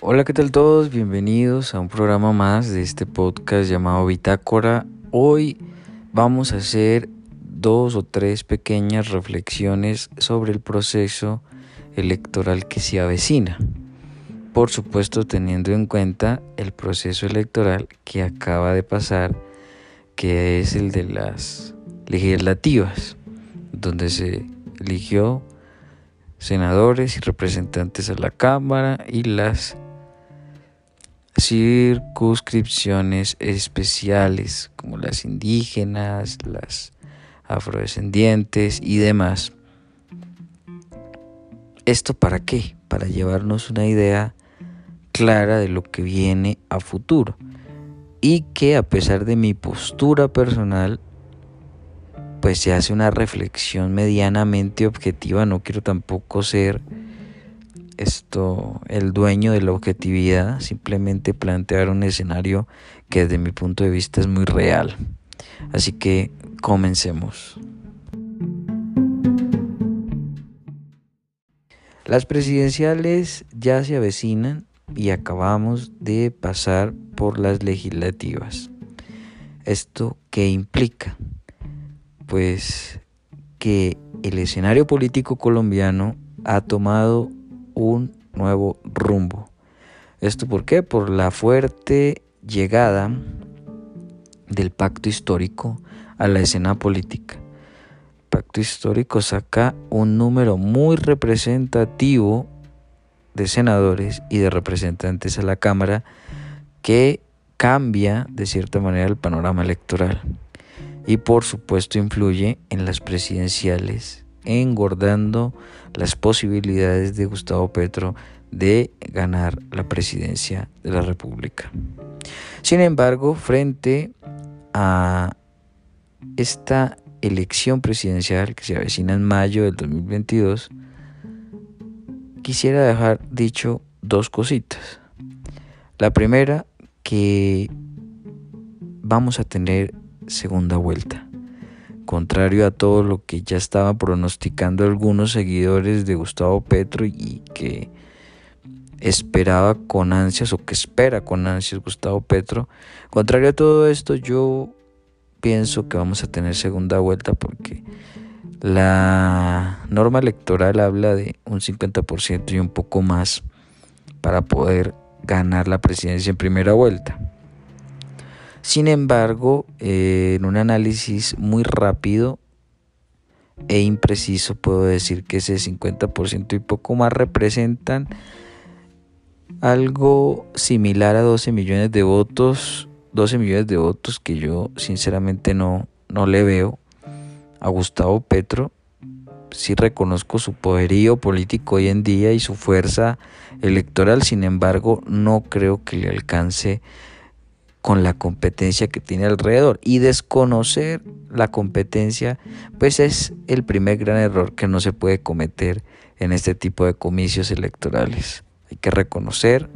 Hola, ¿qué tal todos? Bienvenidos a un programa más de este podcast llamado Bitácora. Hoy vamos a hacer dos o tres pequeñas reflexiones sobre el proceso electoral que se avecina. Por supuesto, teniendo en cuenta el proceso electoral que acaba de pasar, que es el de las legislativas, donde se eligió senadores y representantes a la Cámara y las circunscripciones especiales como las indígenas, las afrodescendientes y demás. ¿Esto para qué? Para llevarnos una idea clara de lo que viene a futuro y que a pesar de mi postura personal pues se hace una reflexión medianamente objetiva, no quiero tampoco ser esto el dueño de la objetividad, simplemente plantear un escenario que desde mi punto de vista es muy real. Así que comencemos. Las presidenciales ya se avecinan y acabamos de pasar por las legislativas. ¿Esto qué implica? pues que el escenario político colombiano ha tomado un nuevo rumbo. ¿Esto por qué? Por la fuerte llegada del pacto histórico a la escena política. El pacto histórico saca un número muy representativo de senadores y de representantes a la Cámara que cambia de cierta manera el panorama electoral y por supuesto influye en las presidenciales, engordando las posibilidades de Gustavo Petro de ganar la presidencia de la República. Sin embargo, frente a esta elección presidencial que se avecina en mayo del 2022, quisiera dejar dicho dos cositas. La primera, que vamos a tener segunda vuelta. Contrario a todo lo que ya estaba pronosticando algunos seguidores de Gustavo Petro y que esperaba con ansias o que espera con ansias Gustavo Petro, contrario a todo esto yo pienso que vamos a tener segunda vuelta porque la norma electoral habla de un 50% y un poco más para poder ganar la presidencia en primera vuelta. Sin embargo, eh, en un análisis muy rápido e impreciso puedo decir que ese 50% y poco más representan algo similar a 12 millones de votos, 12 millones de votos que yo sinceramente no, no le veo a Gustavo Petro. Sí reconozco su poderío político hoy en día y su fuerza electoral, sin embargo no creo que le alcance con la competencia que tiene alrededor. Y desconocer la competencia, pues es el primer gran error que no se puede cometer en este tipo de comicios electorales. Hay que reconocer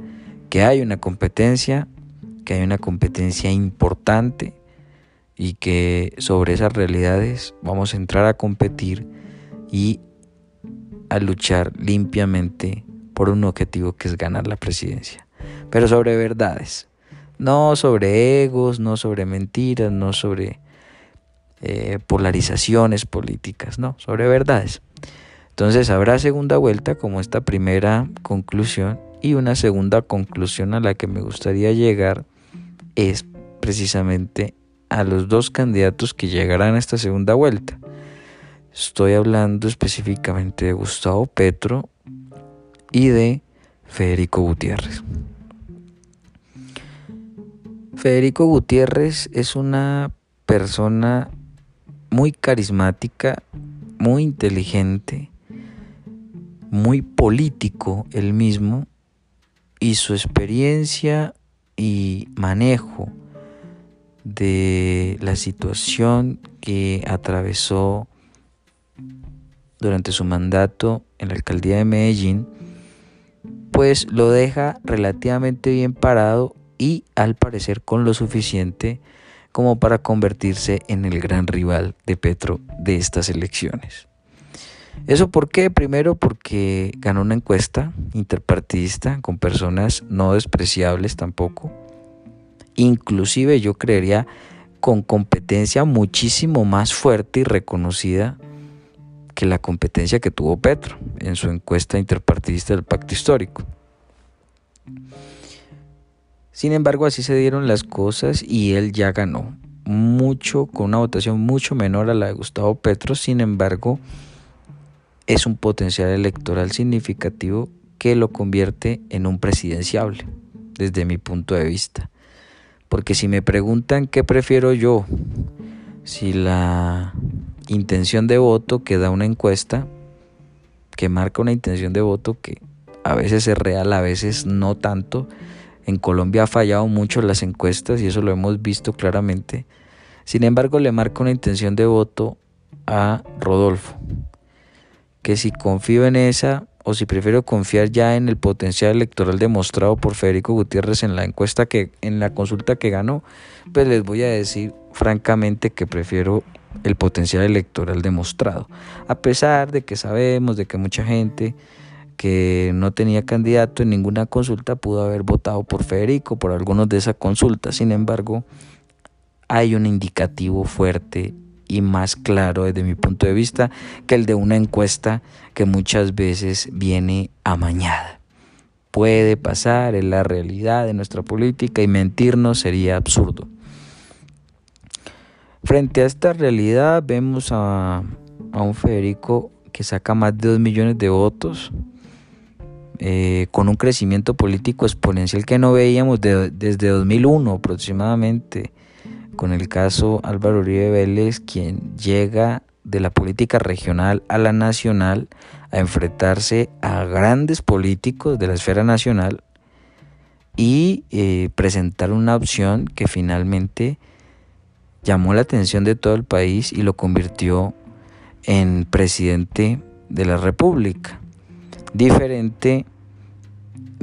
que hay una competencia, que hay una competencia importante y que sobre esas realidades vamos a entrar a competir y a luchar limpiamente por un objetivo que es ganar la presidencia. Pero sobre verdades, no sobre egos, no sobre mentiras, no sobre eh, polarizaciones políticas, no, sobre verdades. Entonces habrá segunda vuelta como esta primera conclusión y una segunda conclusión a la que me gustaría llegar es precisamente a los dos candidatos que llegarán a esta segunda vuelta. Estoy hablando específicamente de Gustavo Petro y de Federico Gutiérrez. Federico Gutiérrez es una persona muy carismática, muy inteligente, muy político él mismo y su experiencia y manejo de la situación que atravesó durante su mandato en la alcaldía de Medellín, pues lo deja relativamente bien parado y al parecer con lo suficiente como para convertirse en el gran rival de Petro de estas elecciones. ¿Eso por qué? Primero porque ganó una encuesta interpartidista con personas no despreciables tampoco. Inclusive yo creería con competencia muchísimo más fuerte y reconocida que la competencia que tuvo Petro en su encuesta interpartidista del pacto histórico. Sin embargo, así se dieron las cosas y él ya ganó mucho, con una votación mucho menor a la de Gustavo Petro. Sin embargo, es un potencial electoral significativo que lo convierte en un presidenciable, desde mi punto de vista. Porque si me preguntan qué prefiero yo, si la intención de voto que da una encuesta, que marca una intención de voto que a veces es real, a veces no tanto, en Colombia ha fallado mucho las encuestas y eso lo hemos visto claramente. Sin embargo, le marca una intención de voto a Rodolfo. Que si confío en esa o si prefiero confiar ya en el potencial electoral demostrado por Federico Gutiérrez en la encuesta que en la consulta que ganó, pues les voy a decir francamente que prefiero el potencial electoral demostrado, a pesar de que sabemos de que mucha gente que no tenía candidato en ninguna consulta pudo haber votado por Federico, por algunos de esa consulta. Sin embargo, hay un indicativo fuerte y más claro desde mi punto de vista que el de una encuesta que muchas veces viene amañada. Puede pasar en la realidad de nuestra política y mentirnos sería absurdo. Frente a esta realidad vemos a, a un Federico que saca más de 2 millones de votos, eh, con un crecimiento político exponencial que no veíamos desde 2001 aproximadamente, con el caso Álvaro Uribe Vélez, quien llega de la política regional a la nacional a enfrentarse a grandes políticos de la esfera nacional y eh, presentar una opción que finalmente llamó la atención de todo el país y lo convirtió en presidente de la República. Diferente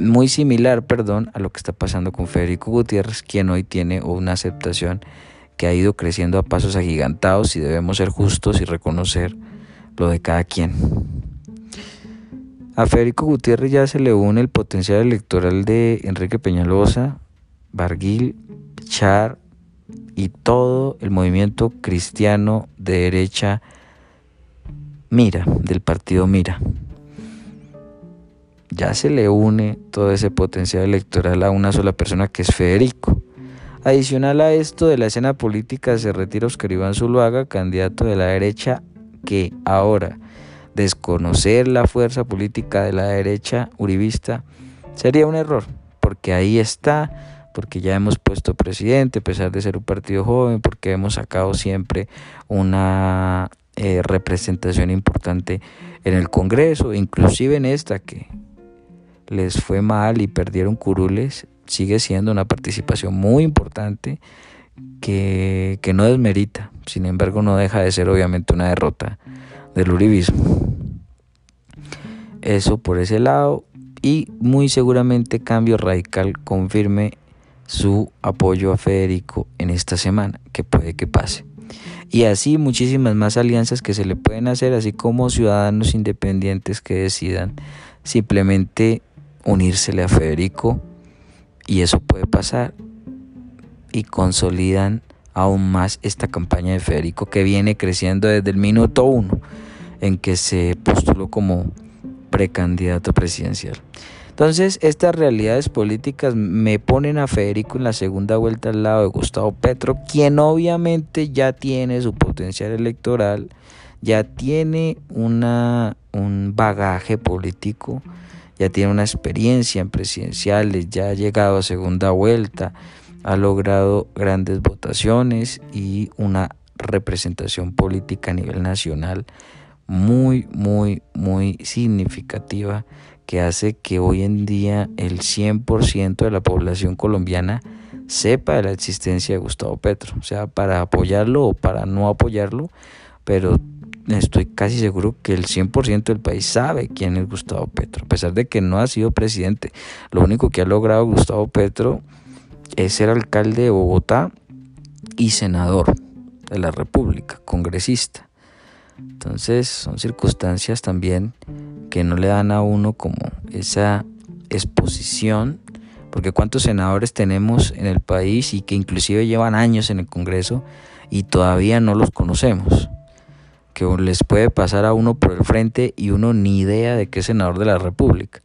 muy similar, perdón, a lo que está pasando con Federico Gutiérrez, quien hoy tiene una aceptación que ha ido creciendo a pasos agigantados y debemos ser justos y reconocer lo de cada quien. A Federico Gutiérrez ya se le une el potencial electoral de Enrique Peñalosa, Barguil, Char y todo el movimiento cristiano de derecha Mira, del partido Mira ya se le une todo ese potencial electoral a una sola persona que es Federico. Adicional a esto de la escena política se retira Oscar Iván Zuluaga, candidato de la derecha, que ahora desconocer la fuerza política de la derecha uribista sería un error, porque ahí está, porque ya hemos puesto presidente, a pesar de ser un partido joven, porque hemos sacado siempre una eh, representación importante en el Congreso, inclusive en esta que les fue mal y perdieron curules, sigue siendo una participación muy importante que, no desmerita, sin embargo no deja de ser obviamente una derrota del uribismo. Eso por ese lado y muy seguramente Cambio Radical confirme su apoyo a Federico en esta semana, que puede que pase. Y así muchísimas más alianzas que se le pueden hacer, así como ciudadanos independientes que decidan simplemente unírsele a Federico y eso puede pasar y consolidan aún más esta campaña de Federico que viene creciendo desde el minuto uno en que se postuló como precandidato presidencial. Entonces, estas realidades políticas me ponen a Federico en la segunda vuelta al lado de Gustavo Petro, quien obviamente ya tiene su potencial electoral, ya tiene una, un bagaje político ya tiene una experiencia en presidenciales, ya ha llegado a segunda vuelta, ha logrado grandes votaciones y una representación política a nivel nacional muy, muy, muy significativa que hace que hoy en día el 100% de la población colombiana sepa de la existencia de Gustavo Petro, o sea, para apoyarlo o para no apoyarlo, pero estoy casi seguro que el 100% del país sabe quién es Gustavo Petro, a pesar de que no ha sido presidente. Lo único que ha logrado Gustavo Petro es ser alcalde de Bogotá y senador de la República, congresista. Entonces son circunstancias también que no le dan a uno como esa exposición, porque cuántos senadores tenemos en el país y que inclusive llevan años en el Congreso y todavía no los conocemos, que les puede pasar a uno por el frente y uno ni idea de que es senador de la República.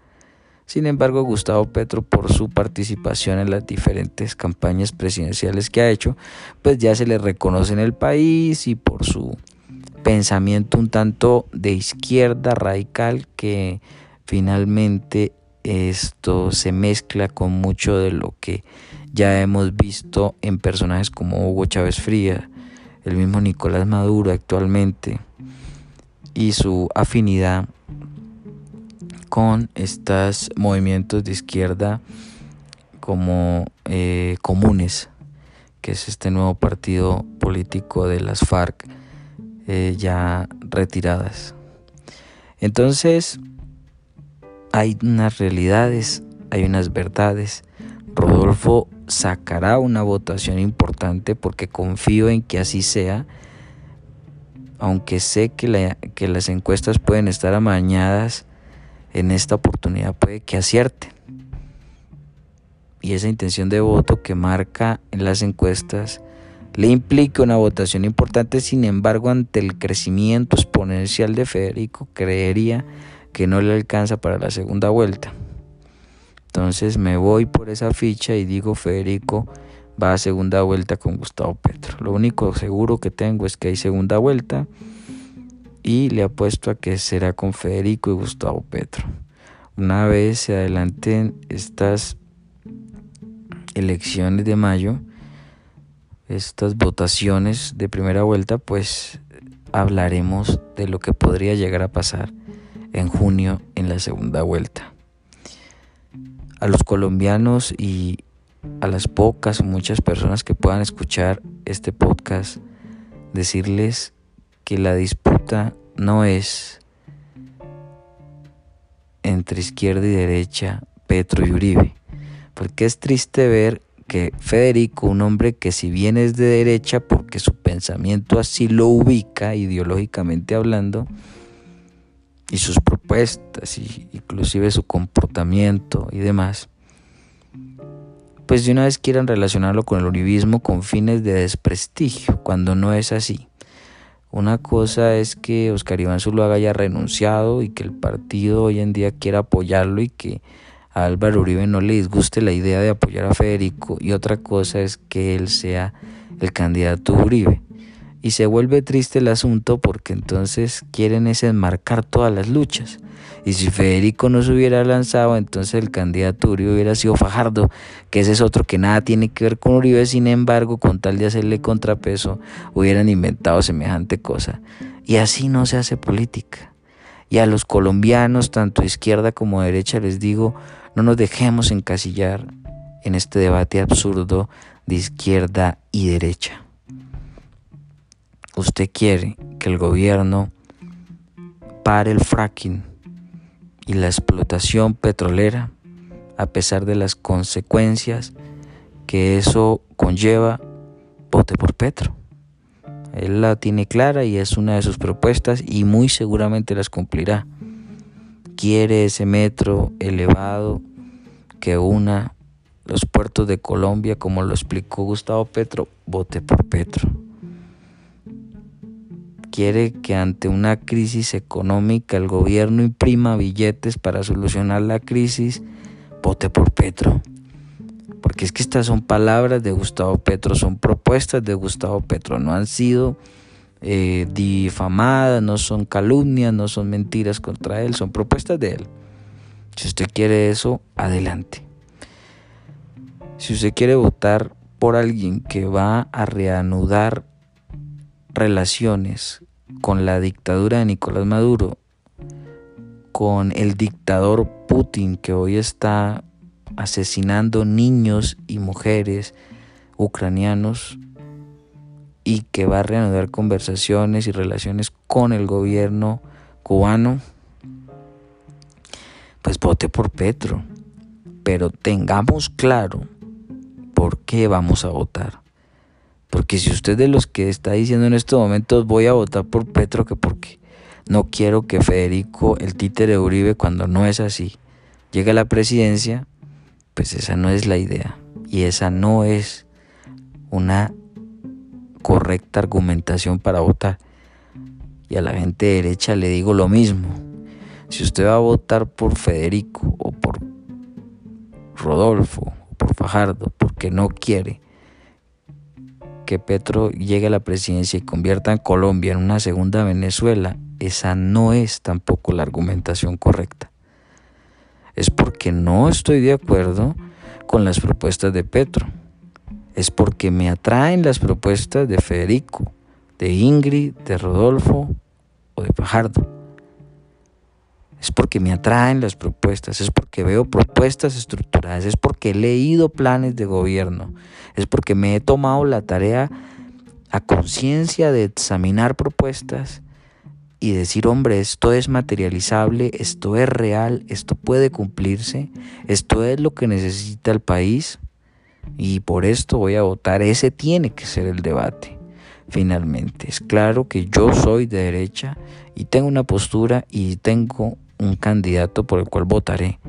Sin embargo, Gustavo Petro, por su participación en las diferentes campañas presidenciales que ha hecho, pues ya se le reconoce en el país y por su pensamiento un tanto de izquierda radical que finalmente esto se mezcla con mucho de lo que ya hemos visto en personajes como Hugo Chávez Fría, el mismo Nicolás Maduro actualmente y su afinidad con estos movimientos de izquierda como eh, comunes, que es este nuevo partido político de las FARC eh, ya retiradas. Entonces, hay unas realidades, hay unas verdades. Rodolfo sacará una votación importante porque confío en que así sea, aunque sé que, las encuestas pueden estar amañadas, en esta oportunidad puede que acierte. Y esa intención de voto que marca en las encuestas le implica una votación importante, sin embargo, ante el crecimiento exponencial de Federico, creería que no le alcanza para la segunda vuelta. Entonces me voy por esa ficha y digo Federico va a segunda vuelta con Gustavo Petro. Lo único seguro que tengo es que hay segunda vuelta y le apuesto a que será con Federico y Gustavo Petro. Una vez se adelanten estas elecciones de mayo, estas votaciones de primera vuelta, pues hablaremos de lo que podría llegar a pasar en junio en la segunda vuelta. A los colombianos y a las pocas o muchas personas que puedan escuchar este podcast, decirles que la disputa no es entre izquierda y derecha, Petro y Uribe, porque es triste ver que Federico, un hombre que si bien es de derecha porque su pensamiento así lo ubica ideológicamente hablando, y sus propuestas, y inclusive su comportamiento y demás, pues de una vez quieran relacionarlo con el uribismo con fines de desprestigio, cuando no es así. Una cosa es que Oscar Iván Zuluaga haya renunciado y que el partido hoy en día quiera apoyarlo y que a Álvaro Uribe no le disguste la idea de apoyar a Federico y otra cosa es que él sea el candidato Uribe. Y se vuelve triste el asunto porque entonces quieren es enmarcar todas las luchas. Y si Federico no se hubiera lanzado, entonces el candidato Uribe hubiera sido Fajardo, que ese es otro que nada tiene que ver con Uribe, sin embargo, con tal de hacerle contrapeso, hubieran inventado semejante cosa. Y así no se hace política. Y a los colombianos, tanto izquierda como derecha, les digo, no nos dejemos encasillar en este debate absurdo de izquierda y derecha. Usted quiere que el gobierno pare el fracking y la explotación petrolera a pesar de las consecuencias que eso conlleva, vote por Petro. Él la tiene clara y es una de sus propuestas y muy seguramente las cumplirá. Quiere ese metro elevado que una los puertos de Colombia, como lo explicó Gustavo Petro, vote por Petro quiere que ante una crisis económica el gobierno imprima billetes para solucionar la crisis, vote por Petro. Porque es que estas son palabras de Gustavo Petro, son propuestas de Gustavo Petro, no han sido eh, difamadas, no son calumnias, no son mentiras contra él, son propuestas de él. Si usted quiere eso, adelante. Si usted quiere votar por alguien que va a reanudar relaciones con la dictadura de Nicolás Maduro, con el dictador Putin que hoy está asesinando niños y mujeres ucranianos y que va a reanudar conversaciones y relaciones con el gobierno cubano, pues vote por Petro. Pero tengamos claro por qué vamos a votar Porque si usted de los que está diciendo en estos momentos voy a votar por Petro, que porque no quiero que Federico, el títere de Uribe, cuando no es así, llegue a la presidencia, pues esa no es la idea. Y esa no es una correcta argumentación para votar. Y a la gente derecha le digo lo mismo. Si usted va a votar por Federico o por Rodolfo o por Fajardo porque no quiere que Petro llegue a la presidencia y convierta a Colombia en una segunda Venezuela, esa no es tampoco la argumentación correcta. Es porque no estoy de acuerdo con las propuestas de Petro. Es porque me atraen las propuestas de Federico, de Ingrid, de Rodolfo o de Fajardo. Es porque me atraen las propuestas, es porque veo propuestas estructuradas, es porque he leído planes de gobierno, es porque me he tomado la tarea a conciencia de examinar propuestas y decir, hombre, esto es materializable, esto es real, esto puede cumplirse, esto es lo que necesita el país y por esto voy a votar. Ese tiene que ser el debate. Finalmente, es claro que yo soy de derecha y tengo una postura y tengo un candidato por el cual votaré.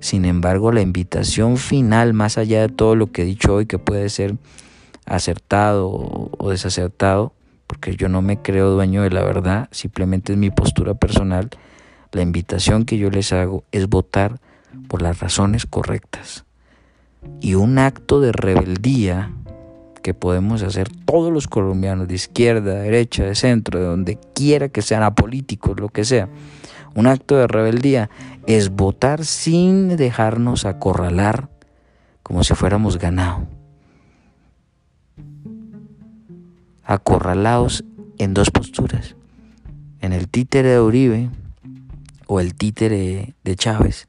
Sin embargo, la invitación final, más allá de todo lo que he dicho hoy, que puede ser acertado o desacertado, porque yo no me creo dueño de la verdad, simplemente es mi postura personal, la invitación que yo les hago es votar por las razones correctas. Y un acto de rebeldía que podemos hacer todos los colombianos, de izquierda, de derecha, de centro, de donde quiera que sean apolíticos, lo que sea, un acto de rebeldía es votar sin dejarnos acorralar como si fuéramos ganado. Acorralados en dos posturas, en el títere de Uribe o el títere de Chávez.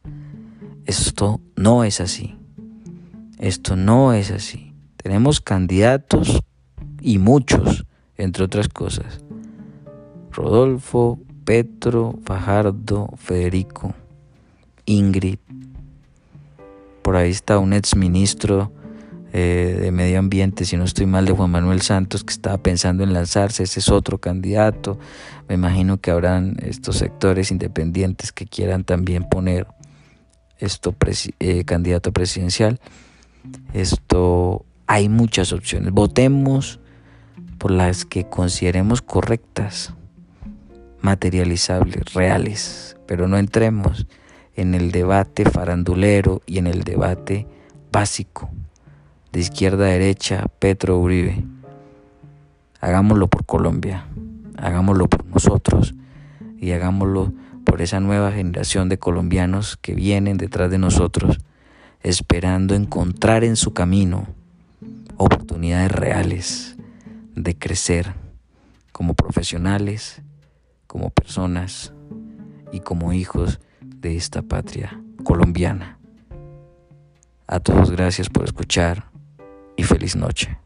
Esto no es así. Esto no es así. Tenemos candidatos y muchos, entre otras cosas. Rodolfo, Petro, Fajardo, Federico, Ingrid. Por ahí está un exministro eh, de Medio Ambiente, si no estoy mal, de Juan Manuel Santos, que estaba pensando en lanzarse. Ese es otro candidato. Me imagino que habrán estos sectores independientes que quieran también poner esto eh, candidato presidencial. Esto hay muchas opciones. Votemos por las que consideremos correctas materializables, reales, pero no entremos en el debate farandulero y en el debate básico de izquierda a derecha, Petro Uribe. Hagámoslo por Colombia, hagámoslo por nosotros y hagámoslo por esa nueva generación de colombianos que vienen detrás de nosotros, esperando encontrar en su camino oportunidades reales de crecer como profesionales, como personas y como hijos de esta patria colombiana. A todos gracias por escuchar y feliz noche.